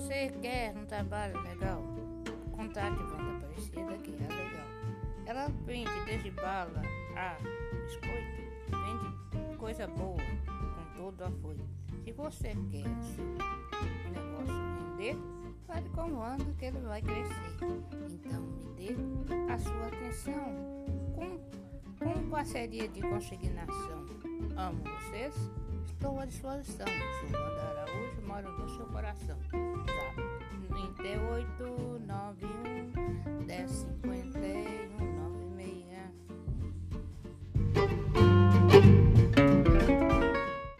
você quer um trabalho legal, contate Wanda Aparecida que é legal. Ela vende desde bala a biscoito, vende coisa boa com todo apoio. Se você quer seu negócio vender, fale com Wanda que ele vai crescer. Então me dê a sua atenção com, com parceria de consignação. Amo vocês, estou à disposição. Sou Wanda